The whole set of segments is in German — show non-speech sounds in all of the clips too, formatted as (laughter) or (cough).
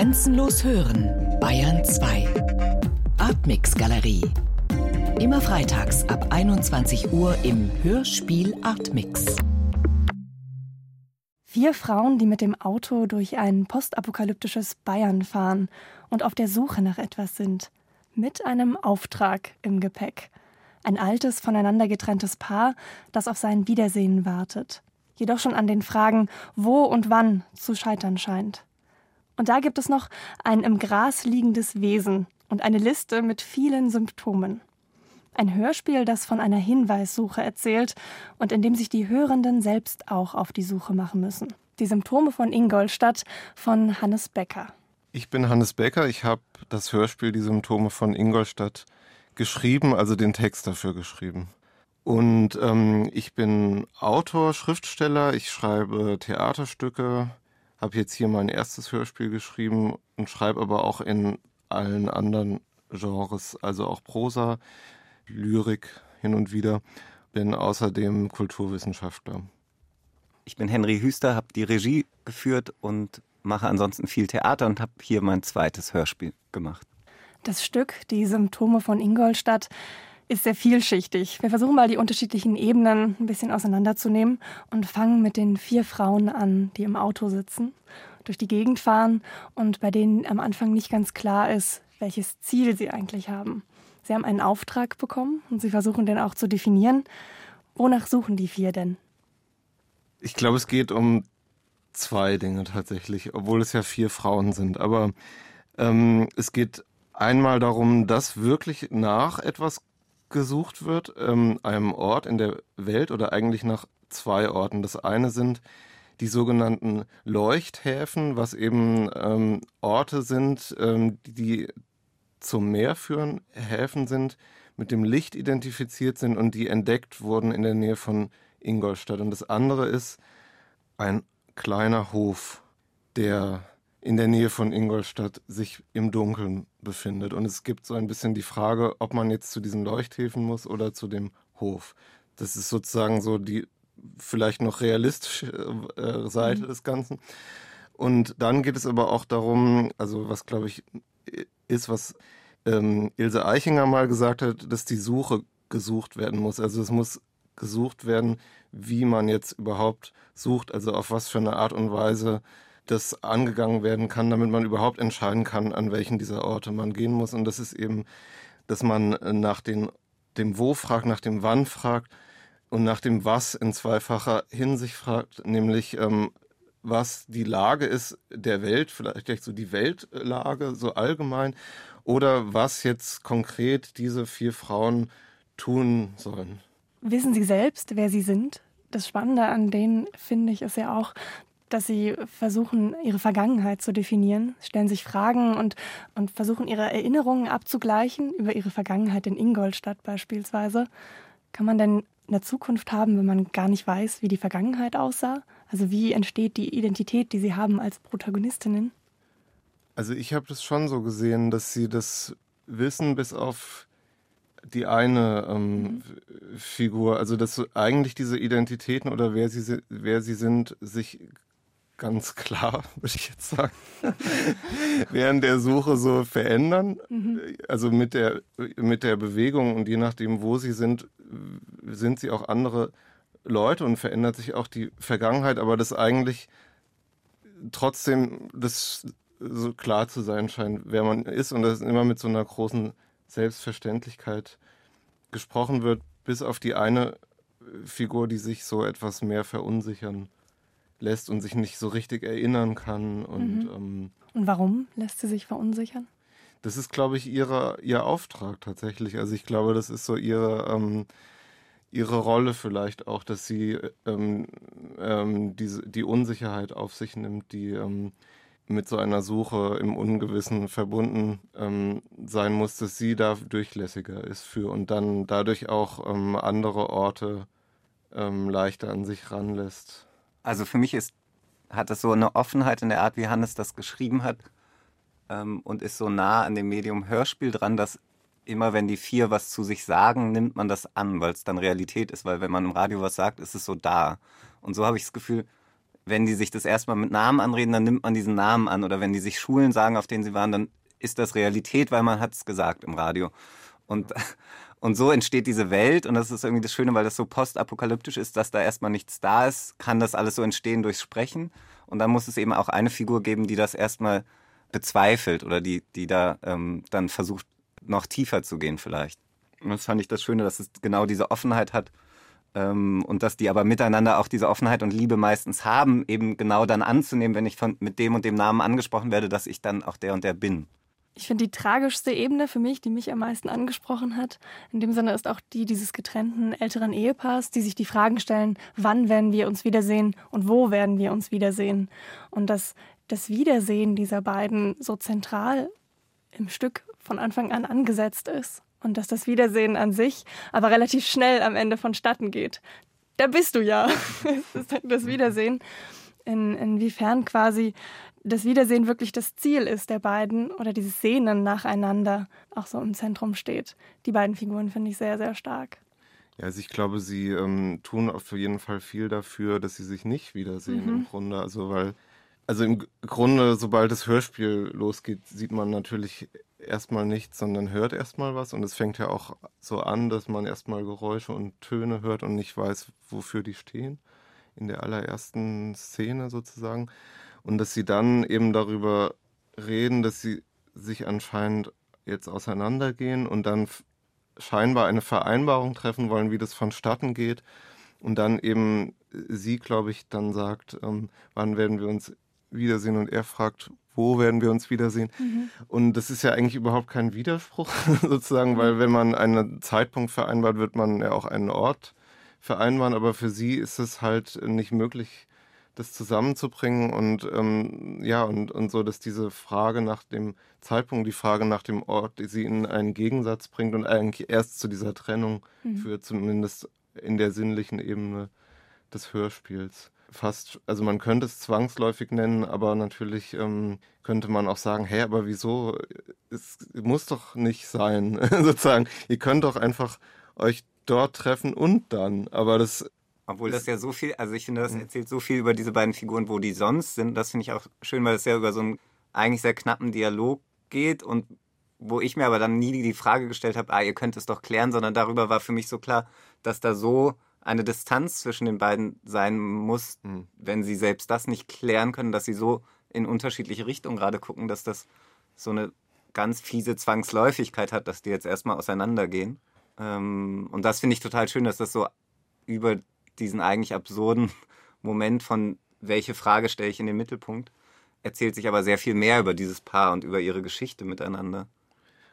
Grenzenlos hören, Bayern 2. Artmix Galerie. Immer freitags ab 21 Uhr im Hörspiel Artmix. Vier Frauen, die mit dem Auto durch ein postapokalyptisches Bayern fahren und auf der Suche nach etwas sind. Mit einem Auftrag im Gepäck. Ein altes, voneinander getrenntes Paar, das auf sein Wiedersehen wartet. Jedoch schon an den Fragen, wo und wann zu scheitern scheint. Und da gibt es noch ein im Gras liegendes Wesen und eine Liste mit vielen Symptomen. Ein Hörspiel, das von einer Hinweissuche erzählt und in dem sich die Hörenden selbst auch auf die Suche machen müssen. Die Symptome von Ingolstadt von Hannes Becker. Ich bin Hannes Becker. Ich habe das Hörspiel Die Symptome von Ingolstadt geschrieben, also den Text dafür geschrieben. Und ähm, ich bin Autor, Schriftsteller, ich schreibe Theaterstücke, habe jetzt hier mein erstes Hörspiel geschrieben und schreibe aber auch in allen anderen Genres, also auch Prosa, Lyrik hin und wieder. Bin außerdem Kulturwissenschaftler. Ich bin Henry Hüster, habe die Regie geführt und mache ansonsten viel Theater und habe hier mein zweites Hörspiel gemacht. Das Stück Die Symptome von Ingolstadt ist sehr vielschichtig. Wir versuchen mal die unterschiedlichen Ebenen ein bisschen auseinanderzunehmen und fangen mit den vier Frauen an, die im Auto sitzen, durch die Gegend fahren und bei denen am Anfang nicht ganz klar ist, welches Ziel sie eigentlich haben. Sie haben einen Auftrag bekommen und sie versuchen den auch zu definieren. Wonach suchen die vier denn? Ich glaube, es geht um zwei Dinge tatsächlich, obwohl es ja vier Frauen sind. Aber ähm, es geht einmal darum, dass wirklich nach etwas gesucht wird, ähm, einem Ort in der Welt oder eigentlich nach zwei Orten. Das eine sind die sogenannten Leuchthäfen, was eben ähm, Orte sind, ähm, die zum Meer führen, Häfen sind, mit dem Licht identifiziert sind und die entdeckt wurden in der Nähe von Ingolstadt. Und das andere ist ein kleiner Hof, der in der Nähe von Ingolstadt sich im Dunkeln befindet. Und es gibt so ein bisschen die Frage, ob man jetzt zu diesen Leuchthäfen muss oder zu dem Hof. Das ist sozusagen so die vielleicht noch realistische äh, Seite mhm. des Ganzen. Und dann geht es aber auch darum, also was glaube ich ist, was ähm, Ilse Eichinger mal gesagt hat, dass die Suche gesucht werden muss. Also es muss gesucht werden, wie man jetzt überhaupt sucht, also auf was für eine Art und Weise das angegangen werden kann, damit man überhaupt entscheiden kann, an welchen dieser Orte man gehen muss. Und das ist eben, dass man nach den, dem Wo fragt, nach dem Wann fragt und nach dem Was in zweifacher Hinsicht fragt, nämlich ähm, was die Lage ist der Welt, vielleicht so die Weltlage so allgemein, oder was jetzt konkret diese vier Frauen tun sollen. Wissen Sie selbst, wer Sie sind? Das Spannende an denen, finde ich, ist ja auch, dass sie versuchen, ihre Vergangenheit zu definieren, stellen sich Fragen und, und versuchen, ihre Erinnerungen abzugleichen über ihre Vergangenheit in Ingolstadt beispielsweise. Kann man denn eine Zukunft haben, wenn man gar nicht weiß, wie die Vergangenheit aussah? Also wie entsteht die Identität, die sie haben als Protagonistinnen? Also ich habe das schon so gesehen, dass sie das wissen bis auf die eine ähm, mhm. Figur, also dass eigentlich diese Identitäten oder wer sie, wer sie sind, sich ganz klar, (laughs) würde ich jetzt sagen, (laughs) während der Suche so verändern. Mhm. Also mit der, mit der Bewegung und je nachdem, wo sie sind, sind sie auch andere Leute und verändert sich auch die Vergangenheit, aber das eigentlich trotzdem das so klar zu sein scheint, wer man ist und das immer mit so einer großen Selbstverständlichkeit gesprochen wird, bis auf die eine Figur, die sich so etwas mehr verunsichern lässt und sich nicht so richtig erinnern kann. Und, mhm. ähm, und warum lässt sie sich verunsichern? Das ist, glaube ich, ihre, ihr Auftrag tatsächlich. Also ich glaube, das ist so ihre, ähm, ihre Rolle vielleicht auch, dass sie ähm, ähm, diese, die Unsicherheit auf sich nimmt, die ähm, mit so einer Suche im Ungewissen verbunden ähm, sein muss, dass sie da durchlässiger ist für und dann dadurch auch ähm, andere Orte leichter an sich ranlässt. Also für mich ist, hat es so eine Offenheit in der Art, wie Hannes das geschrieben hat ähm, und ist so nah an dem Medium Hörspiel dran, dass immer wenn die vier was zu sich sagen, nimmt man das an, weil es dann Realität ist, weil wenn man im Radio was sagt, ist es so da. Und so habe ich das Gefühl, wenn die sich das erstmal mit Namen anreden, dann nimmt man diesen Namen an. Oder wenn die sich Schulen sagen, auf denen sie waren, dann ist das Realität, weil man hat es gesagt im Radio. Und, (laughs) und so entsteht diese Welt und das ist irgendwie das Schöne, weil das so postapokalyptisch ist, dass da erstmal nichts da ist, kann das alles so entstehen durchs Sprechen. Und dann muss es eben auch eine Figur geben, die das erstmal bezweifelt oder die, die da ähm, dann versucht, noch tiefer zu gehen vielleicht. Und das fand ich das Schöne, dass es genau diese Offenheit hat ähm, und dass die aber miteinander auch diese Offenheit und Liebe meistens haben, eben genau dann anzunehmen, wenn ich von, mit dem und dem Namen angesprochen werde, dass ich dann auch der und der bin. Ich finde die tragischste Ebene für mich, die mich am meisten angesprochen hat, in dem Sinne ist auch die dieses getrennten älteren Ehepaars, die sich die Fragen stellen, wann werden wir uns wiedersehen und wo werden wir uns wiedersehen. Und dass das Wiedersehen dieser beiden so zentral im Stück von Anfang an angesetzt ist und dass das Wiedersehen an sich aber relativ schnell am Ende vonstatten geht. Da bist du ja. (laughs) das Wiedersehen. In, inwiefern quasi das Wiedersehen wirklich das Ziel ist der beiden oder dieses Sehnen nacheinander auch so im Zentrum steht. Die beiden Figuren finde ich sehr, sehr stark. Ja, also ich glaube, sie ähm, tun auf jeden Fall viel dafür, dass sie sich nicht wiedersehen mhm. im Grunde. Also weil, also im Grunde, sobald das Hörspiel losgeht, sieht man natürlich erstmal nichts, sondern hört erstmal was. Und es fängt ja auch so an, dass man erstmal Geräusche und Töne hört und nicht weiß, wofür die stehen. In der allerersten Szene sozusagen. Und dass sie dann eben darüber reden, dass sie sich anscheinend jetzt auseinandergehen und dann scheinbar eine Vereinbarung treffen wollen, wie das vonstatten geht. Und dann eben sie, glaube ich, dann sagt, ähm, wann werden wir uns wiedersehen? Und er fragt, wo werden wir uns wiedersehen? Mhm. Und das ist ja eigentlich überhaupt kein Widerspruch, (laughs) sozusagen, weil wenn man einen Zeitpunkt vereinbart, wird man ja auch einen Ort vereinbaren. Aber für sie ist es halt nicht möglich, das zusammenzubringen und ähm, ja, und, und so, dass diese Frage nach dem Zeitpunkt, die Frage nach dem Ort, die sie in einen Gegensatz bringt und eigentlich erst zu dieser Trennung mhm. führt, zumindest in der sinnlichen Ebene des Hörspiels. Fast, also man könnte es zwangsläufig nennen, aber natürlich ähm, könnte man auch sagen, hä, aber wieso? Es muss doch nicht sein, (laughs) sozusagen. Ihr könnt doch einfach euch dort treffen und dann. Aber das obwohl das ja so viel, also ich finde, das mhm. erzählt so viel über diese beiden Figuren, wo die sonst sind. Das finde ich auch schön, weil es ja über so einen eigentlich sehr knappen Dialog geht und wo ich mir aber dann nie die Frage gestellt habe, ah, ihr könnt es doch klären, sondern darüber war für mich so klar, dass da so eine Distanz zwischen den beiden sein muss, mhm. wenn sie selbst das nicht klären können, dass sie so in unterschiedliche Richtungen gerade gucken, dass das so eine ganz fiese Zwangsläufigkeit hat, dass die jetzt erstmal auseinandergehen. Ähm, und das finde ich total schön, dass das so über diesen eigentlich absurden (laughs) Moment von welche Frage stelle ich in den Mittelpunkt, erzählt sich aber sehr viel mehr über dieses Paar und über ihre Geschichte miteinander.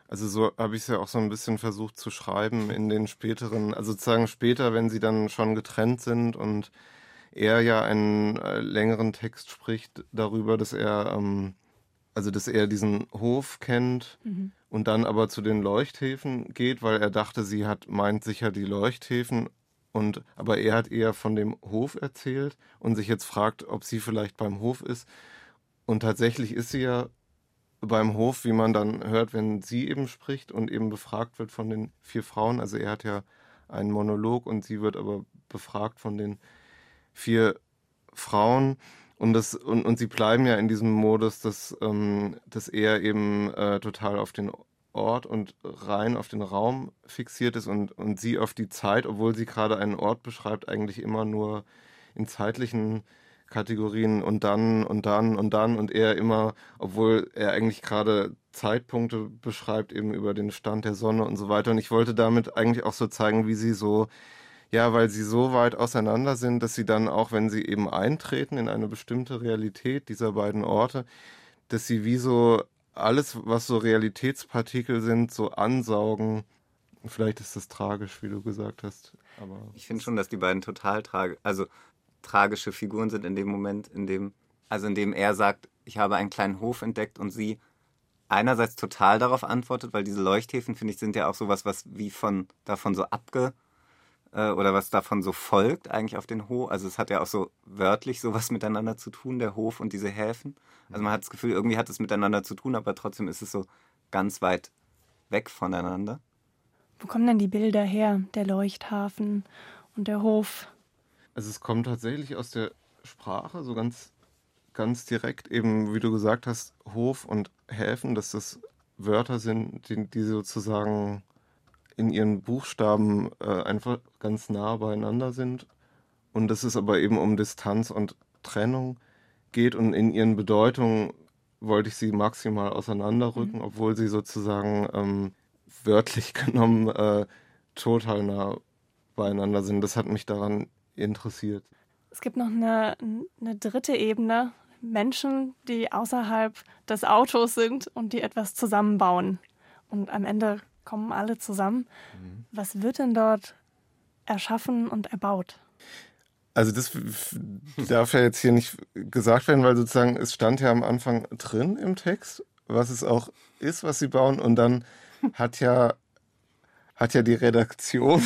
Also so habe ich es ja auch so ein bisschen versucht zu schreiben in den späteren, also sozusagen später, wenn sie dann schon getrennt sind und er ja einen äh, längeren Text spricht darüber, dass er, ähm, also dass er diesen Hof kennt mhm. und dann aber zu den Leuchthäfen geht, weil er dachte, sie hat meint sicher die Leuchthäfen und, aber er hat eher von dem Hof erzählt und sich jetzt fragt, ob sie vielleicht beim Hof ist. Und tatsächlich ist sie ja beim Hof, wie man dann hört, wenn sie eben spricht und eben befragt wird von den vier Frauen. Also er hat ja einen Monolog und sie wird aber befragt von den vier Frauen. Und, das, und, und sie bleiben ja in diesem Modus, dass, ähm, dass er eben äh, total auf den Ort und rein auf den Raum fixiert ist und, und sie auf die Zeit, obwohl sie gerade einen Ort beschreibt, eigentlich immer nur in zeitlichen Kategorien und dann und dann und dann und er immer, obwohl er eigentlich gerade Zeitpunkte beschreibt, eben über den Stand der Sonne und so weiter. Und ich wollte damit eigentlich auch so zeigen, wie sie so, ja, weil sie so weit auseinander sind, dass sie dann auch, wenn sie eben eintreten in eine bestimmte Realität dieser beiden Orte, dass sie wie so alles, was so Realitätspartikel sind, so ansaugen. Vielleicht ist das tragisch, wie du gesagt hast. Aber ich finde schon, dass die beiden total tragisch, also tragische Figuren sind in dem Moment, in dem, also in dem er sagt, ich habe einen kleinen Hof entdeckt und sie einerseits total darauf antwortet, weil diese Leuchthäfen, finde ich, sind ja auch sowas, was wie von davon so abge äh, oder was davon so folgt eigentlich auf den Hof. Also es hat ja auch so wörtlich sowas miteinander zu tun, der Hof und diese Häfen. Also man hat das Gefühl, irgendwie hat es miteinander zu tun, aber trotzdem ist es so ganz weit weg voneinander. Wo kommen denn die Bilder her, der Leuchthafen und der Hof? Also es kommt tatsächlich aus der Sprache, so ganz, ganz direkt, eben wie du gesagt hast, Hof und Häfen, dass das Wörter sind, die, die sozusagen in ihren Buchstaben äh, einfach ganz nah beieinander sind. Und dass es aber eben um Distanz und Trennung geht und in ihren Bedeutungen wollte ich sie maximal auseinanderrücken, mhm. obwohl sie sozusagen ähm, wörtlich (laughs) genommen äh, total nah beieinander sind. Das hat mich daran interessiert. Es gibt noch eine, eine dritte Ebene, Menschen, die außerhalb des Autos sind und die etwas zusammenbauen. Und am Ende kommen alle zusammen. Mhm. Was wird denn dort erschaffen und erbaut? Also das darf ja jetzt hier nicht gesagt werden, weil sozusagen es stand ja am Anfang drin im Text, was es auch ist, was sie bauen. Und dann hat ja, hat ja die Redaktion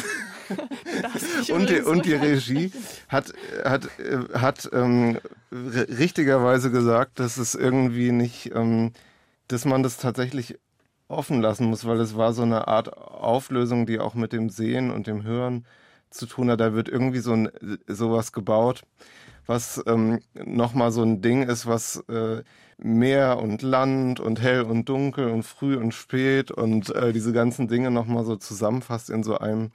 (laughs) und, die, und die Regie hat, hat, hat ähm, richtigerweise gesagt, dass es irgendwie nicht, ähm, dass man das tatsächlich offen lassen muss, weil es war so eine Art Auflösung, die auch mit dem Sehen und dem Hören zu tun hat. Da wird irgendwie so ein, sowas gebaut, was ähm, nochmal so ein Ding ist, was äh, Meer und Land und hell und dunkel und früh und spät und äh, diese ganzen Dinge nochmal so zusammenfasst in so einem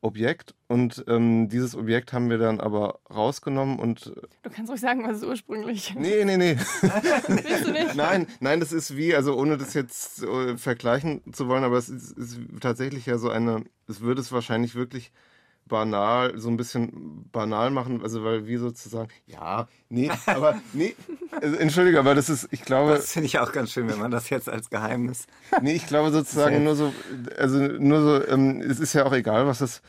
Objekt und ähm, dieses Objekt haben wir dann aber rausgenommen und. Äh, du kannst ruhig sagen, was es ursprünglich ist. Nee, nee, nee. (laughs) Willst du nicht? Nein, nein, das ist wie, also ohne das jetzt äh, vergleichen zu wollen, aber es ist, ist tatsächlich ja so eine, es würde es wahrscheinlich wirklich banal, so ein bisschen banal machen, also weil wir sozusagen, ja, nee, (laughs) aber nee, also, entschuldige, aber das ist, ich glaube. Das finde ich auch ganz schön, wenn man das jetzt als Geheimnis. (laughs) Nee, ich glaube sozusagen nur so, also nur so, ähm, es ist ja auch egal, was es,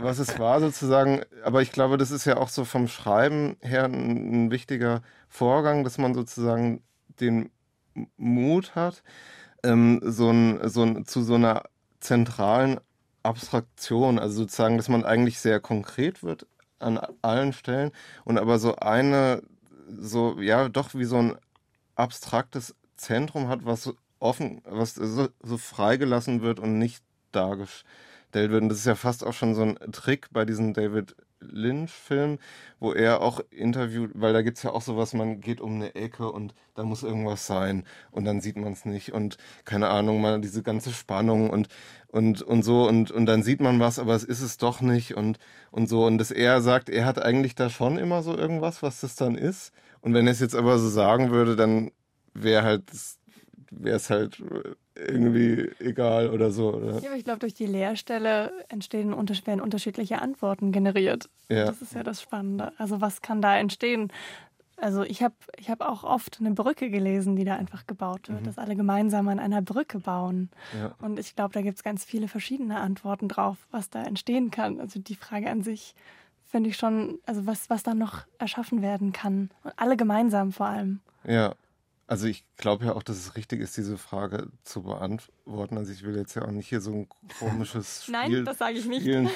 was es war sozusagen, aber ich glaube, das ist ja auch so vom Schreiben her ein, ein wichtiger Vorgang, dass man sozusagen den Mut hat, ähm, so ein, so ein, zu so einer zentralen Abstraktion, also sozusagen, dass man eigentlich sehr konkret wird an allen Stellen und aber so eine, so, ja, doch wie so ein abstraktes Zentrum hat, was offen, was so, so freigelassen wird und nicht dargestellt wird. Und das ist ja fast auch schon so ein Trick bei diesen David Lynch-Film, wo er auch interviewt, weil da gibt es ja auch sowas, man geht um eine Ecke und da muss irgendwas sein und dann sieht man es nicht und keine Ahnung, mal diese ganze Spannung und, und, und so und, und dann sieht man was, aber es ist es doch nicht und, und so. Und dass er sagt, er hat eigentlich da schon immer so irgendwas, was das dann ist. Und wenn er es jetzt aber so sagen würde, dann wäre halt, wäre es halt irgendwie egal oder so. Oder? Ja, aber ich glaube, durch die Leerstelle entstehen werden unterschiedliche Antworten generiert. Ja. Das ist ja das Spannende. Also was kann da entstehen? Also ich habe ich hab auch oft eine Brücke gelesen, die da einfach gebaut wird, mhm. dass alle gemeinsam an einer Brücke bauen. Ja. Und ich glaube, da gibt es ganz viele verschiedene Antworten drauf, was da entstehen kann. Also die Frage an sich finde ich schon, also was, was da noch erschaffen werden kann. Und alle gemeinsam vor allem. Ja, also ich glaube ja auch, dass es richtig ist, diese Frage zu beantworten. Also ich will jetzt ja auch nicht hier so ein komisches (laughs) Spiel Nein, das sage ich nicht. (laughs)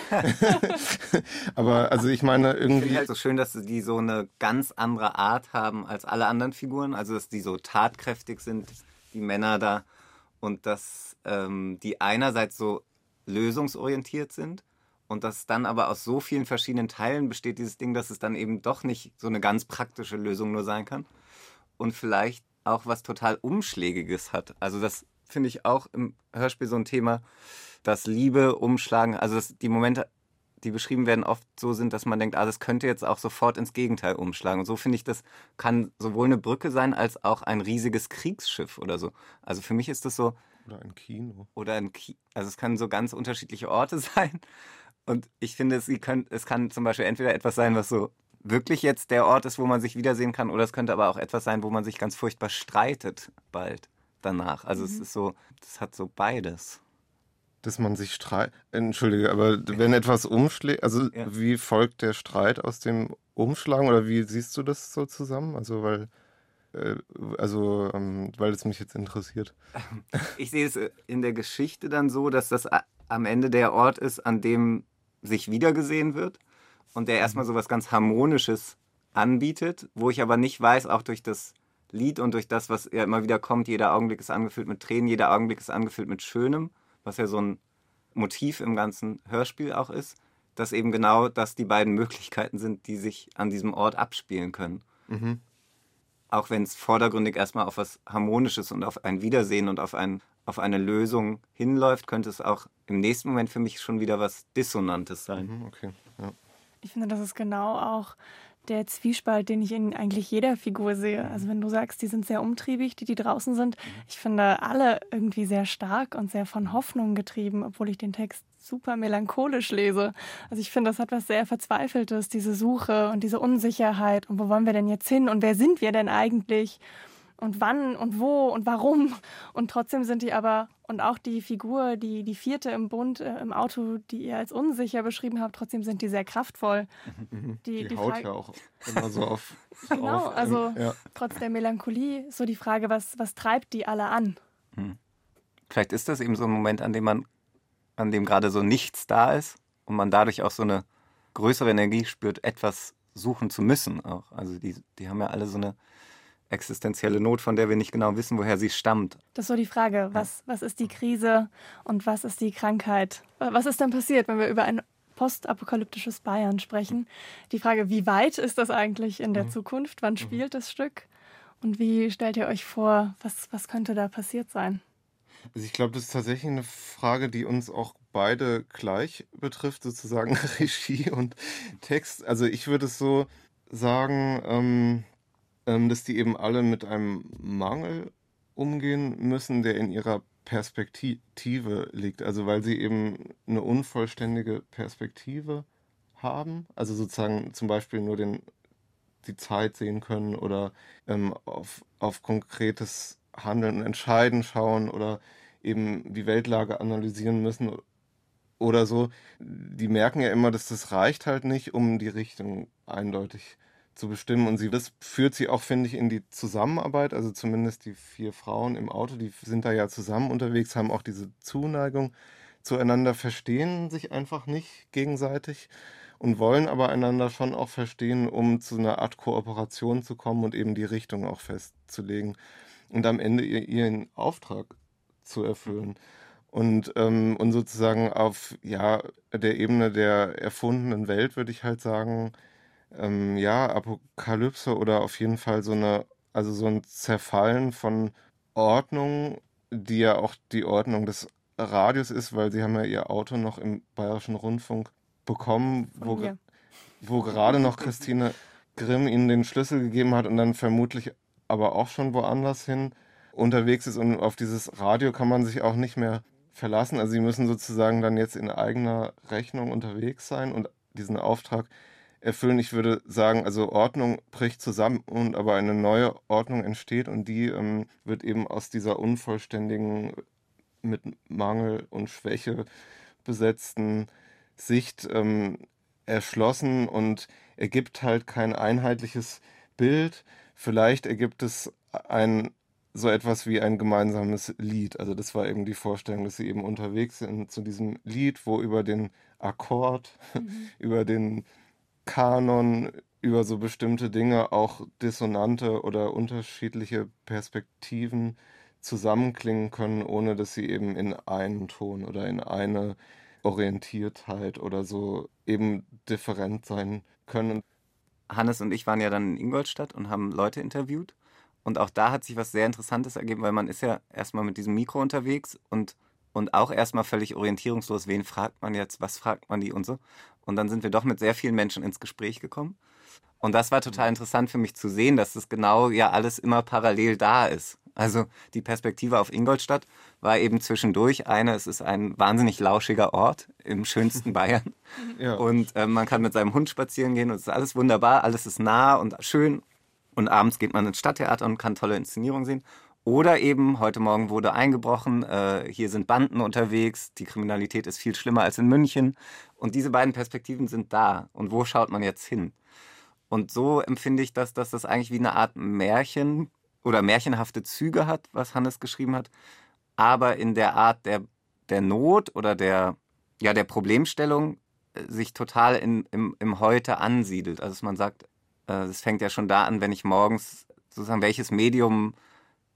Aber also ich meine irgendwie... Ich finde halt so schön, dass die so eine ganz andere Art haben als alle anderen Figuren. Also dass die so tatkräftig sind, die Männer da. Und dass ähm, die einerseits so lösungsorientiert sind und dass dann aber aus so vielen verschiedenen Teilen besteht dieses Ding, dass es dann eben doch nicht so eine ganz praktische Lösung nur sein kann. Und vielleicht auch was total Umschlägiges hat. Also das finde ich auch im Hörspiel so ein Thema, dass Liebe umschlagen, also dass die Momente, die beschrieben werden, oft so sind, dass man denkt, ah, das könnte jetzt auch sofort ins Gegenteil umschlagen. Und so finde ich, das kann sowohl eine Brücke sein, als auch ein riesiges Kriegsschiff oder so. Also für mich ist das so. Oder ein Kino. Oder ein Kino. Also es können so ganz unterschiedliche Orte (laughs) sein. Und ich finde, es, können, es kann zum Beispiel entweder etwas sein, was so wirklich jetzt der Ort ist, wo man sich wiedersehen kann, oder es könnte aber auch etwas sein, wo man sich ganz furchtbar streitet bald danach. Also mhm. es ist so, das hat so beides. Dass man sich streitet. Entschuldige, aber wenn etwas umschlägt, also ja. wie folgt der Streit aus dem Umschlagen oder wie siehst du das so zusammen? Also weil äh, also ähm, weil es mich jetzt interessiert. (laughs) Ich sehe es in der Geschichte dann so, dass das am Ende der Ort ist, an dem sich wiedergesehen wird und der erstmal so was ganz Harmonisches anbietet, wo ich aber nicht weiß, auch durch das Lied und durch das, was ja immer wieder kommt, jeder Augenblick ist angefüllt mit Tränen, jeder Augenblick ist angefüllt mit Schönem, was ja so ein Motiv im ganzen Hörspiel auch ist, dass eben genau das die beiden Möglichkeiten sind, die sich an diesem Ort abspielen können. Mhm. Auch wenn es vordergründig erstmal auf was Harmonisches und auf ein Wiedersehen und auf, ein, auf eine Lösung hinläuft, könnte es auch im nächsten Moment für mich schon wieder was Dissonantes sein. Mhm, okay, ja. Ich finde, das ist genau auch der Zwiespalt, den ich in eigentlich jeder Figur sehe. Also wenn du sagst, die sind sehr umtriebig, die, die draußen sind, ich finde alle irgendwie sehr stark und sehr von Hoffnung getrieben, obwohl ich den Text super melancholisch lese. Also ich finde, das hat was sehr Verzweifeltes, diese Suche und diese Unsicherheit. Und wo wollen wir denn jetzt hin? Und wer sind wir denn eigentlich? Und wann und wo und warum. Und trotzdem sind die aber, und auch die Figur, die, die vierte im Bund, äh, im Auto, die ihr als unsicher beschrieben habt, trotzdem sind die sehr kraftvoll. Mhm. Die, die, die haut ja auch immer so auf. (laughs) genau, auf, also ja. trotz der Melancholie so die Frage, was, was treibt die alle an? Hm. Vielleicht ist das eben so ein Moment, an dem man, an dem gerade so nichts da ist und man dadurch auch so eine größere Energie spürt, etwas suchen zu müssen auch. Also die, die haben ja alle so eine existenzielle Not, von der wir nicht genau wissen, woher sie stammt. Das ist so die Frage, was, was ist die Krise und was ist die Krankheit? Was ist denn passiert, wenn wir über ein postapokalyptisches Bayern sprechen? Die Frage, wie weit ist das eigentlich in der mhm. Zukunft? Wann mhm. spielt das Stück? Und wie stellt ihr euch vor, was, was könnte da passiert sein? Also ich glaube, das ist tatsächlich eine Frage, die uns auch beide gleich betrifft, sozusagen (laughs) Regie und Text. Also ich würde es so sagen, ähm, ähm, dass die eben alle mit einem Mangel umgehen müssen, der in ihrer Perspektive liegt. Also weil sie eben eine unvollständige Perspektive haben. Also sozusagen zum Beispiel nur den, die Zeit sehen können oder ähm, auf, auf konkretes Handeln und Entscheiden schauen oder eben die Weltlage analysieren müssen oder so. Die merken ja immer, dass das reicht halt nicht, um die Richtung eindeutig zu bestimmen. Und sie, das führt sie auch, finde ich, in die Zusammenarbeit. Also zumindest die vier Frauen im Auto, die sind da ja zusammen unterwegs, haben auch diese Zuneigung zueinander, verstehen sich einfach nicht gegenseitig und wollen aber einander schon auch verstehen, um zu einer Art Kooperation zu kommen und eben die Richtung auch festzulegen und am Ende ihren Auftrag zu erfüllen. Und, ähm, und sozusagen auf ja, der Ebene der erfundenen Welt würde ich halt sagen, ähm, ja, Apokalypse oder auf jeden Fall so eine, also so ein Zerfallen von Ordnung, die ja auch die Ordnung des Radios ist, weil sie haben ja ihr Auto noch im Bayerischen Rundfunk bekommen, wo, wo gerade noch Christine Grimm ihnen den Schlüssel gegeben hat und dann vermutlich aber auch schon woanders hin unterwegs ist und auf dieses Radio kann man sich auch nicht mehr verlassen. Also sie müssen sozusagen dann jetzt in eigener Rechnung unterwegs sein und diesen Auftrag erfüllen. Ich würde sagen, also Ordnung bricht zusammen und aber eine neue Ordnung entsteht und die ähm, wird eben aus dieser unvollständigen, mit Mangel und Schwäche besetzten Sicht ähm, erschlossen und ergibt halt kein einheitliches Bild. Vielleicht ergibt es ein so etwas wie ein gemeinsames Lied. Also das war eben die Vorstellung, dass sie eben unterwegs sind zu diesem Lied, wo über den Akkord, mhm. (laughs) über den Kanon über so bestimmte Dinge auch dissonante oder unterschiedliche Perspektiven zusammenklingen können, ohne dass sie eben in einen Ton oder in eine Orientiertheit oder so eben different sein können. Hannes und ich waren ja dann in Ingolstadt und haben Leute interviewt. Und auch da hat sich was sehr Interessantes ergeben, weil man ist ja erstmal mit diesem Mikro unterwegs und und auch erstmal völlig orientierungslos, wen fragt man jetzt, was fragt man die und so. Und dann sind wir doch mit sehr vielen Menschen ins Gespräch gekommen. Und das war total interessant für mich zu sehen, dass das genau ja alles immer parallel da ist. Also die Perspektive auf Ingolstadt war eben zwischendurch eine, es ist ein wahnsinnig lauschiger Ort im schönsten (laughs) Bayern. Ja. Und äh, man kann mit seinem Hund spazieren gehen und es ist alles wunderbar, alles ist nah und schön. Und abends geht man ins Stadttheater und kann tolle Inszenierungen sehen. Oder eben, heute Morgen wurde eingebrochen, äh, hier sind Banden unterwegs, die Kriminalität ist viel schlimmer als in München. Und diese beiden Perspektiven sind da. Und wo schaut man jetzt hin? Und so empfinde ich, dass, dass das eigentlich wie eine Art Märchen oder märchenhafte Züge hat, was Hannes geschrieben hat, aber in der Art der, der Not oder der, ja, der Problemstellung äh, sich total in, im, im Heute ansiedelt. Also man sagt, äh, es fängt ja schon da an, wenn ich morgens sozusagen welches Medium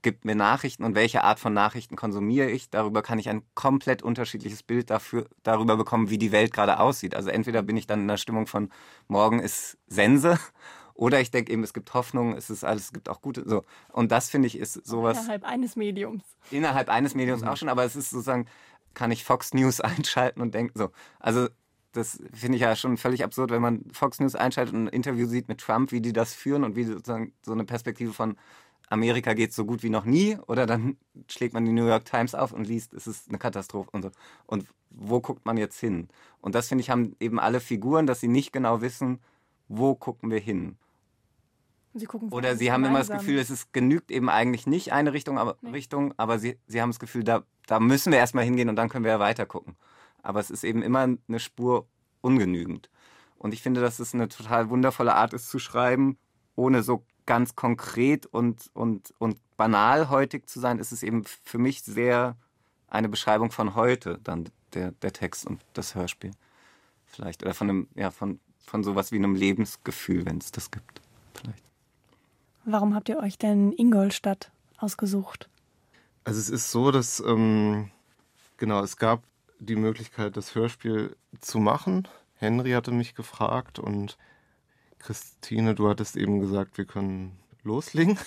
gibt mir Nachrichten und welche Art von Nachrichten konsumiere ich. Darüber kann ich ein komplett unterschiedliches Bild dafür, darüber bekommen, wie die Welt gerade aussieht. Also entweder bin ich dann in der Stimmung von morgen ist Sense (laughs) oder ich denke eben, es gibt Hoffnung, es ist alles, es gibt auch gute, so. Und das finde ich ist sowas. Innerhalb eines Mediums. Innerhalb eines Mediums mhm. auch schon, aber es ist sozusagen, kann ich Fox News (laughs) einschalten und denken, so. Also, das finde ich ja schon völlig absurd, wenn man Fox News einschaltet und ein Interview sieht mit Trump, wie die das führen und wie sozusagen so eine Perspektive von Amerika geht so gut wie noch nie oder dann schlägt man die New York Times auf und liest, es ist eine Katastrophe und so. Und wo guckt man jetzt hin? Und das finde ich haben eben alle Figuren, dass sie nicht genau wissen, wo gucken wir hin. Sie oder sie haben immer das Gefühl, es ist, genügt eben eigentlich nicht eine Richtung, aber, nee. Richtung, aber sie, sie haben das Gefühl, da, da müssen wir erstmal hingehen und dann können wir ja weiter gucken. Aber es ist eben immer eine Spur ungenügend. Und ich finde, dass es eine total wundervolle Art ist zu schreiben, ohne so ganz konkret und, und, und banal heutig zu sein, ist es eben für mich sehr eine Beschreibung von heute, dann der, der Text und das Hörspiel. Vielleicht. Oder von einem, ja, von, von sowas wie einem Lebensgefühl, wenn es das gibt. Vielleicht. Warum habt ihr euch denn Ingolstadt ausgesucht? Also es ist so, dass ähm, genau, es gab die Möglichkeit, das Hörspiel zu machen. Henry hatte mich gefragt und Christine, du hattest eben gesagt, wir können loslegen.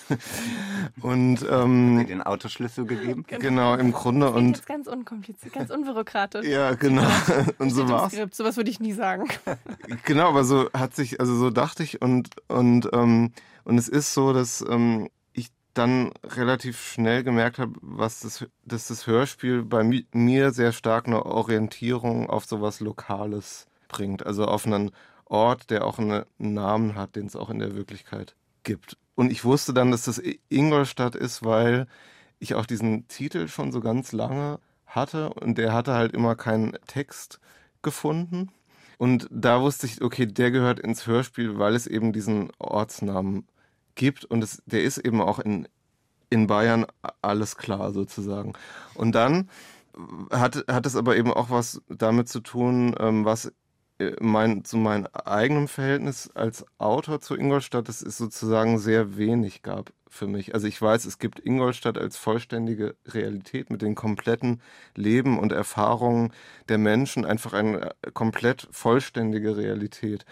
(laughs) und ähm, den Autoschlüssel gegeben. Genau, genau im Grunde das und jetzt ganz unkompliziert, ganz unbürokratisch. ja, genau. (laughs) und so war's. Sowas würde ich nie sagen. (laughs) genau, aber so hat sich, also so dachte ich und und ähm, und es ist so, dass ähm, ich dann relativ schnell gemerkt habe, was das, dass das Hörspiel bei mir sehr stark eine Orientierung auf sowas Lokales bringt, also auf einen Ort, der auch einen Namen hat, den es auch in der Wirklichkeit gibt. Und ich wusste dann, dass das Ingolstadt ist, weil ich auch diesen Titel schon so ganz lange hatte und der hatte halt immer keinen Text gefunden. Und da wusste ich, okay, der gehört ins Hörspiel, weil es eben diesen Ortsnamen gibt und es, der ist eben auch in, in Bayern alles klar sozusagen. Und dann hat, hat es aber eben auch was damit zu tun, ähm, was mein, zu meinem eigenen Verhältnis als Autor zu Ingolstadt, das ist sozusagen sehr wenig gab für mich. Also ich weiß, es gibt Ingolstadt als vollständige Realität mit den kompletten Leben und Erfahrungen der Menschen, einfach eine äh, komplett vollständige Realität.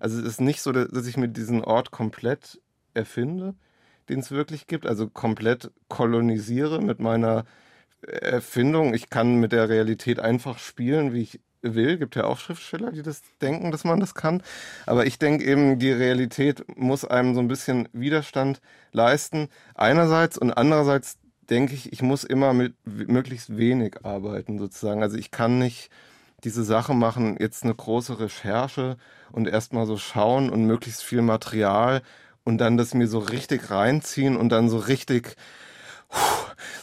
Also es ist nicht so, dass ich mir diesen Ort komplett erfinde, den es wirklich gibt, also komplett kolonisiere mit meiner Erfindung. Ich kann mit der Realität einfach spielen, wie ich will. Gibt ja auch Schriftsteller, die das denken, dass man das kann. Aber ich denke eben, die Realität muss einem so ein bisschen Widerstand leisten. Einerseits und andererseits denke ich, ich muss immer mit möglichst wenig arbeiten sozusagen. Also ich kann nicht diese Sache machen, jetzt eine große Recherche und erstmal so schauen und möglichst viel Material und dann das mir so richtig reinziehen und dann so richtig,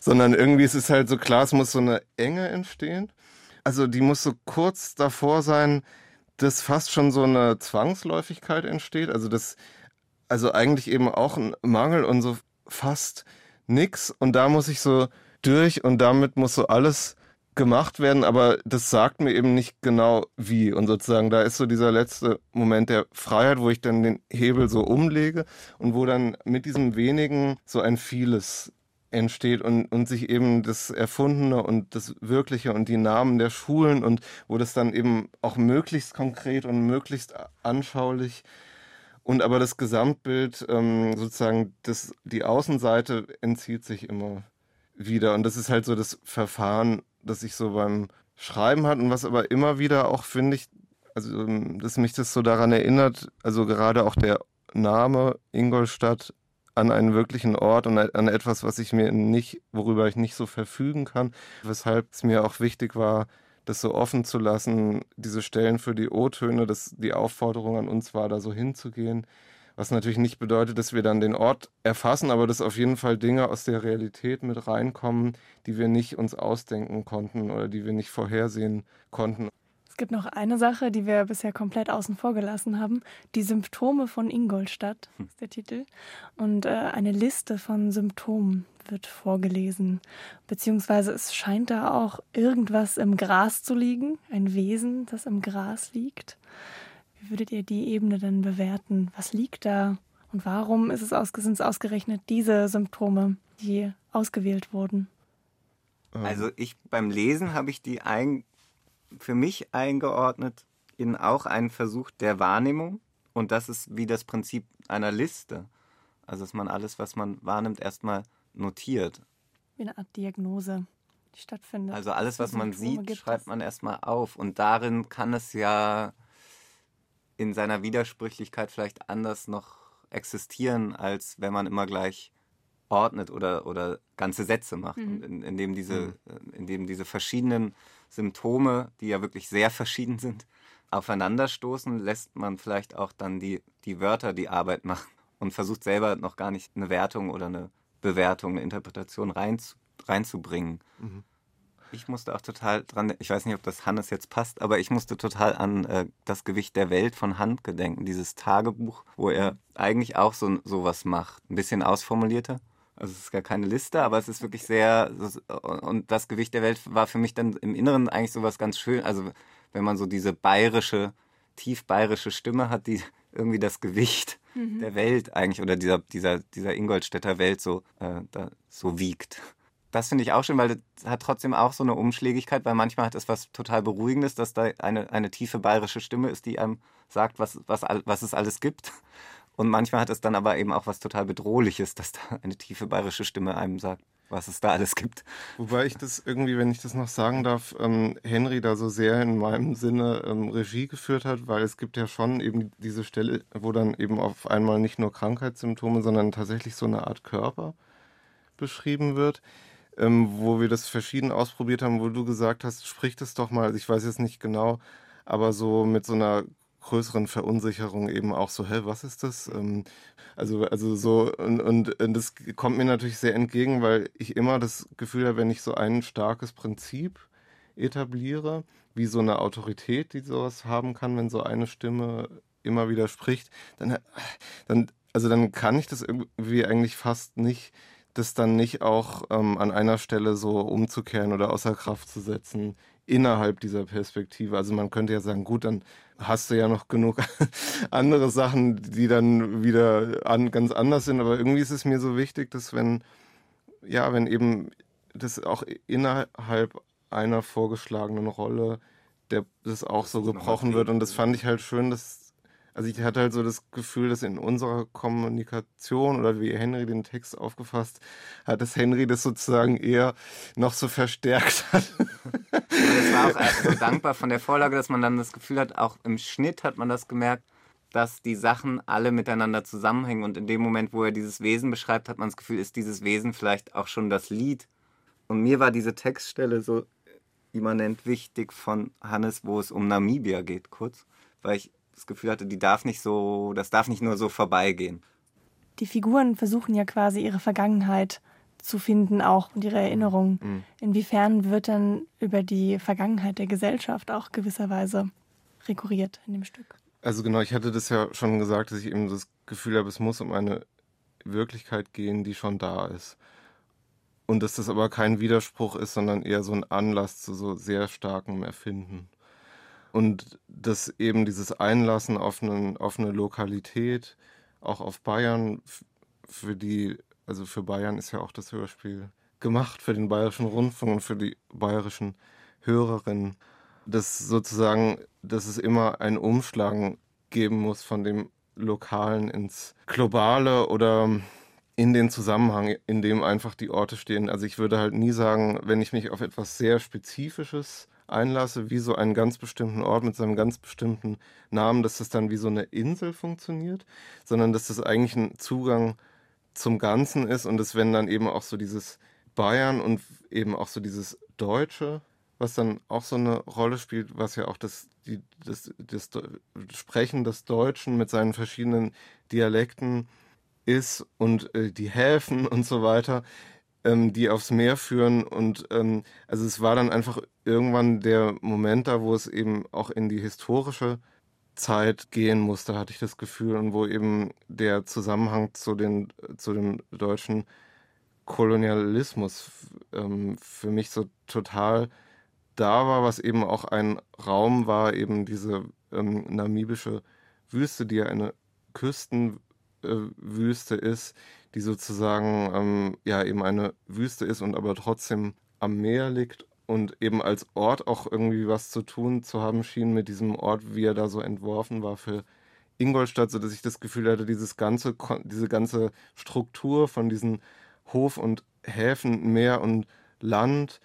sondern irgendwie ist es halt so klar, es muss so eine Enge entstehen also die muss so kurz davor sein, dass fast schon so eine Zwangsläufigkeit entsteht. Also das, also eigentlich eben auch ein Mangel und so fast nix. Und da muss ich so durch und damit muss so alles gemacht werden, aber das sagt mir eben nicht genau wie. Und sozusagen, da ist so dieser letzte Moment der Freiheit, wo ich dann den Hebel so umlege und wo dann mit diesem wenigen so ein vieles entsteht und, und sich eben das Erfundene und das Wirkliche und die Namen der Schulen und wo das dann eben auch möglichst konkret und möglichst anschaulich und aber das Gesamtbild ähm, sozusagen das, die Außenseite entzieht sich immer wieder. Und das ist halt so das Verfahren, das ich so beim Schreiben hat und was aber immer wieder auch finde ich, also ähm, dass mich das so daran erinnert, also gerade auch der Name Ingolstadt an einen wirklichen Ort und an etwas, was ich mir nicht, worüber ich nicht so verfügen kann. Weshalb es mir auch wichtig war, das so offen zu lassen, diese Stellen für die O-Töne, dass die Aufforderung an uns war, da so hinzugehen. Was natürlich nicht bedeutet, dass wir dann den Ort erfassen, aber dass auf jeden Fall Dinge aus der Realität mit reinkommen, die wir nicht uns ausdenken konnten oder die wir nicht vorhersehen konnten gibt noch eine Sache, die wir bisher komplett außen vor gelassen haben. Die Symptome von Ingolstadt hm. ist der Titel. Und äh, eine Liste von Symptomen wird vorgelesen. Beziehungsweise es scheint da auch irgendwas im Gras zu liegen. Ein Wesen, das im Gras liegt. Wie würdet ihr die Ebene denn bewerten? Was liegt da? Und warum ist es, aus, sind es ausgerechnet diese Symptome, die ausgewählt wurden? Ähm. Also ich beim Lesen habe ich die ein, für mich eingeordnet in auch einen Versuch der Wahrnehmung. Und das ist wie das Prinzip einer Liste. Also dass man alles, was man wahrnimmt, erstmal notiert. Wie eine Art Diagnose, die stattfindet. Also alles, was man sieht, schreibt man erstmal auf. Und darin kann es ja in seiner Widersprüchlichkeit vielleicht anders noch existieren, als wenn man immer gleich ordnet oder, oder ganze Sätze macht. Mhm. In, indem, diese, mhm. Äh, indem diese verschiedenen Symptome, die ja wirklich sehr verschieden sind, aufeinanderstoßen, lässt man vielleicht auch dann die, die Wörter die Arbeit machen und versucht selber noch gar nicht eine Wertung oder eine Bewertung, eine Interpretation rein, reinzubringen. Mhm. Ich musste auch total dran, ich weiß nicht, ob das Hannes jetzt passt, aber ich musste total an äh, das Gewicht der Welt von Hand gedenken, dieses Tagebuch, wo er eigentlich auch so sowas macht, ein bisschen ausformulierter. Also es ist gar keine Liste, aber es ist wirklich sehr und das Gewicht der Welt war für mich dann im Inneren eigentlich sowas ganz schön. Also wenn man so diese bayerische, tief bayerische Stimme hat, die irgendwie das Gewicht mhm. der Welt eigentlich oder dieser, dieser, dieser Ingolstädter Welt so, äh, da, so wiegt. Das finde ich auch schön, weil das hat trotzdem auch so eine Umschlägigkeit, weil manchmal hat es was total Beruhigendes, dass da eine, eine tiefe bayerische Stimme ist, die einem sagt, was, was, was es alles gibt. Und manchmal hat es dann aber eben auch was total Bedrohliches, dass da eine tiefe bayerische Stimme einem sagt, was es da alles gibt. Wobei ich das irgendwie, wenn ich das noch sagen darf, ähm, Henry da so sehr in meinem Sinne ähm, Regie geführt hat, weil es gibt ja schon eben diese Stelle, wo dann eben auf einmal nicht nur Krankheitssymptome, sondern tatsächlich so eine Art Körper beschrieben wird. Ähm, wo wir das verschieden ausprobiert haben, wo du gesagt hast, sprich das doch mal, also ich weiß jetzt nicht genau, aber so mit so einer größeren Verunsicherung eben auch so, hä, was ist das? Ähm, also, also so, und, und, und das kommt mir natürlich sehr entgegen, weil ich immer das Gefühl habe, wenn ich so ein starkes Prinzip etabliere, wie so eine Autorität, die sowas haben kann, wenn so eine Stimme immer wieder spricht, dann, dann, also dann kann ich das irgendwie eigentlich fast nicht das dann nicht auch ähm, an einer Stelle so umzukehren oder außer Kraft zu setzen innerhalb dieser Perspektive. Also man könnte ja sagen, gut, dann hast du ja noch genug (laughs) andere Sachen, die dann wieder an, ganz anders sind. Aber irgendwie ist es mir so wichtig, dass wenn, ja, wenn eben das auch innerhalb einer vorgeschlagenen Rolle der, das auch so gebrochen wird. Und das fand ich halt schön, dass also ich hatte halt so das Gefühl, dass in unserer Kommunikation oder wie Henry den Text aufgefasst hat, dass Henry das sozusagen eher noch so verstärkt (laughs) hat. das war auch so dankbar von der Vorlage, dass man dann das Gefühl hat, auch im Schnitt hat man das gemerkt, dass die Sachen alle miteinander zusammenhängen und in dem Moment, wo er dieses Wesen beschreibt, hat man das Gefühl, ist dieses Wesen vielleicht auch schon das Lied. Und mir war diese Textstelle so immanent wichtig von Hannes, wo es um Namibia geht, kurz, weil ich das Gefühl hatte, die darf nicht so, das darf nicht nur so vorbeigehen. Die Figuren versuchen ja quasi ihre Vergangenheit zu finden auch und ihre Erinnerungen. Mhm. Inwiefern wird dann über die Vergangenheit der Gesellschaft auch gewisserweise rekurriert in dem Stück? Also genau, ich hatte das ja schon gesagt, dass ich eben das Gefühl habe, es muss um eine Wirklichkeit gehen, die schon da ist. Und dass das aber kein Widerspruch ist, sondern eher so ein Anlass zu so sehr starkem Erfinden. Und dass eben dieses Einlassen auf, einen, auf eine Lokalität, auch auf Bayern, für die, also für Bayern ist ja auch das Hörspiel gemacht, für den Bayerischen Rundfunk und für die bayerischen Hörerinnen, dass sozusagen, dass es immer ein Umschlagen geben muss von dem Lokalen ins Globale oder in den Zusammenhang, in dem einfach die Orte stehen. Also ich würde halt nie sagen, wenn ich mich auf etwas sehr Spezifisches einlasse, wie so einen ganz bestimmten Ort mit seinem ganz bestimmten Namen, dass das dann wie so eine Insel funktioniert, sondern dass das eigentlich ein Zugang zum Ganzen ist und dass wenn dann eben auch so dieses Bayern und eben auch so dieses Deutsche, was dann auch so eine Rolle spielt, was ja auch das, die, das, das Sprechen des Deutschen mit seinen verschiedenen Dialekten ist und äh, die Häfen und so weiter, ähm, die aufs Meer führen. Und ähm, also es war dann einfach irgendwann der Moment da, wo es eben auch in die historische Zeit gehen musste, hatte ich das Gefühl, und wo eben der Zusammenhang zu, den, zu dem deutschen Kolonialismus ähm, für mich so total da war, was eben auch ein Raum war, eben diese ähm, namibische Wüste, die ja eine Küsten Wüste ist, die sozusagen ähm, ja eben eine Wüste ist und aber trotzdem am Meer liegt und eben als Ort auch irgendwie was zu tun zu haben schien mit diesem Ort, wie er da so entworfen war für Ingolstadt, so dass ich das Gefühl hatte, dieses ganze, diese ganze Struktur von diesen Hof- und Häfen, Meer und Land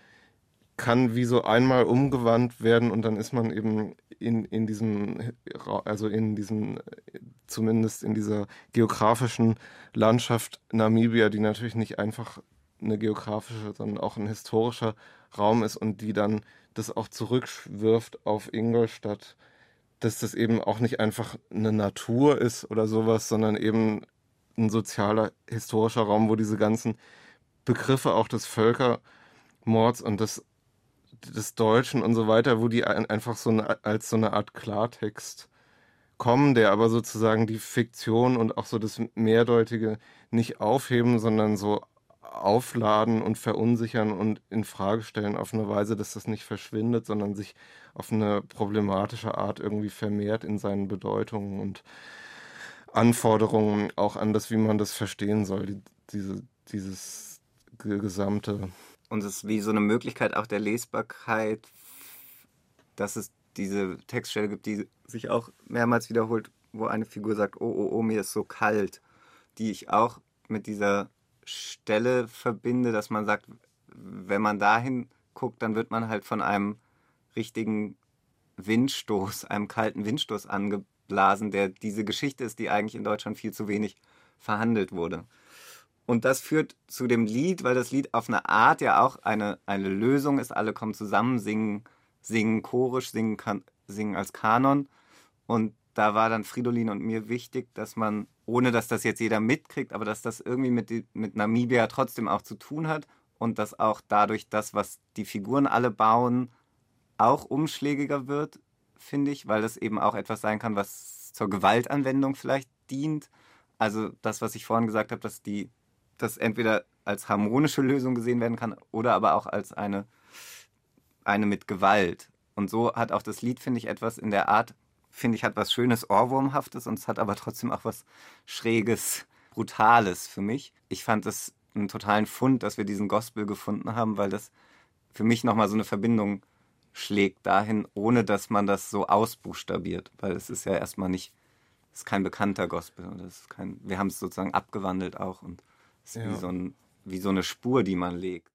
kann wie so einmal umgewandt werden und dann ist man eben in, in diesem, also in diesem, zumindest in dieser geografischen Landschaft Namibia, die natürlich nicht einfach eine geografische, sondern auch ein historischer Raum ist und die dann das auch zurückwirft auf Ingolstadt, dass das eben auch nicht einfach eine Natur ist oder sowas, sondern eben ein sozialer, historischer Raum, wo diese ganzen Begriffe auch des Völkermords und des, des Deutschen und so weiter, wo die einfach so eine, als so eine Art Klartext kommen, der aber sozusagen die Fiktion und auch so das Mehrdeutige nicht aufheben, sondern so aufladen und verunsichern und in Frage stellen auf eine Weise, dass das nicht verschwindet, sondern sich auf eine problematische Art irgendwie vermehrt in seinen Bedeutungen und Anforderungen auch an das, wie man das verstehen soll, die, diese, dieses gesamte. Und es ist wie so eine Möglichkeit auch der Lesbarkeit, dass es diese Textstelle gibt, die sich auch mehrmals wiederholt, wo eine Figur sagt, oh, oh, oh, mir ist so kalt, die ich auch mit dieser Stelle verbinde, dass man sagt, wenn man dahin guckt, dann wird man halt von einem richtigen Windstoß, einem kalten Windstoß angeblasen, der diese Geschichte ist, die eigentlich in Deutschland viel zu wenig verhandelt wurde. Und das führt zu dem Lied, weil das Lied auf eine Art ja auch eine, eine Lösung ist. Alle kommen zusammen, singen, singen chorisch, singen, singen als Kanon. Und da war dann Fridolin und mir wichtig, dass man, ohne dass das jetzt jeder mitkriegt, aber dass das irgendwie mit, mit Namibia trotzdem auch zu tun hat und dass auch dadurch das, was die Figuren alle bauen, auch umschlägiger wird, finde ich, weil das eben auch etwas sein kann, was zur Gewaltanwendung vielleicht dient. Also das, was ich vorhin gesagt habe, dass die das entweder als harmonische Lösung gesehen werden kann oder aber auch als eine, eine mit Gewalt. Und so hat auch das Lied, finde ich, etwas in der Art finde ich, hat was Schönes, Ohrwurmhaftes und es hat aber trotzdem auch was Schräges, Brutales für mich. Ich fand es einen totalen Fund, dass wir diesen Gospel gefunden haben, weil das für mich nochmal so eine Verbindung schlägt dahin, ohne dass man das so ausbuchstabiert, weil es ist ja erstmal nicht, es ist kein bekannter Gospel. Und ist kein, wir haben es sozusagen abgewandelt auch und ist ja. wie, so ein, wie so eine Spur, die man legt.